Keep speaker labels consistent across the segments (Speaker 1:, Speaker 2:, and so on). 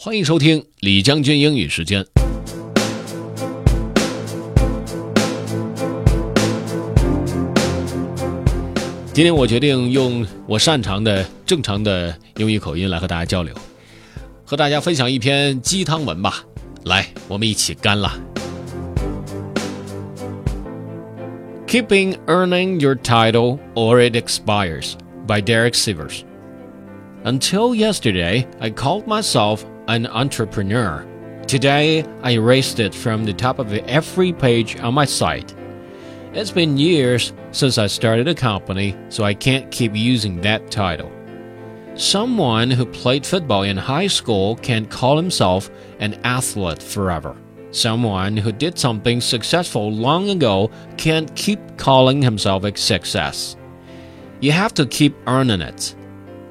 Speaker 1: 欢迎收听李将军英语时间。今天我决定用我擅长的正常的英语口音来和大家交流，和大家分享一篇鸡汤文吧。来，我们一起干了。Keeping earning your title or it expires by Derek Sivers. Until yesterday, I called myself an entrepreneur. Today, I erased it from the top of every page on my site. It's been years since I started a company, so I can't keep using that title. Someone who played football in high school can't call himself an athlete forever. Someone who did something successful long ago can't keep calling himself a success. You have to keep earning it.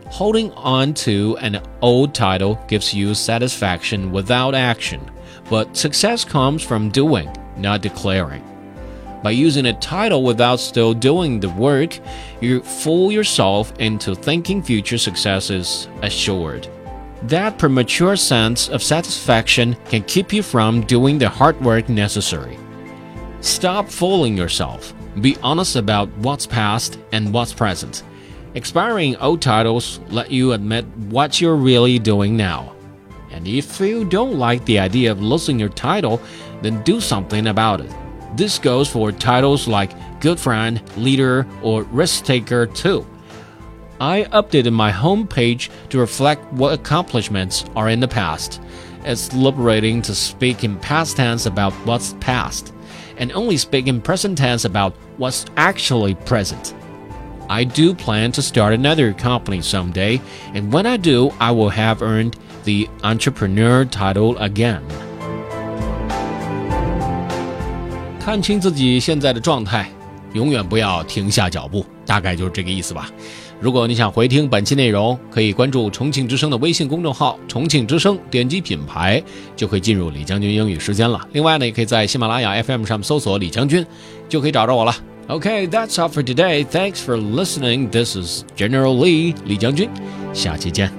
Speaker 1: Holding on to an old title gives you satisfaction without action, but success comes from doing, not declaring. By using a title without still doing the work, you fool yourself into thinking future success is assured. That premature sense of satisfaction can keep you from doing the hard work necessary. Stop fooling yourself. Be honest about what's past and what's present. Expiring old titles let you admit what you're really doing now. And if you don't like the idea of losing your title, then do something about it. This goes for titles like Good Friend, Leader, or Risk Taker too. I updated my homepage to reflect what accomplishments are in the past. It's liberating to speak in past tense about what's past, and only speak in present tense about what's actually present. I do plan to start another company someday, and when I do, I will have earned the entrepreneur title again. 看清自己现在的状态，永远不要停下脚步，大概就是这个意思吧。如果你想回听本期内容，可以关注重庆之声的微信公众号“重庆之声”，点击品牌就可以进入李将军英语时间了。另外呢，也可以在喜马拉雅 FM 上搜索“李将军”，就可以找着我了。Okay, that's all for today. Thanks for listening. This is General Lee 李将军，下期见。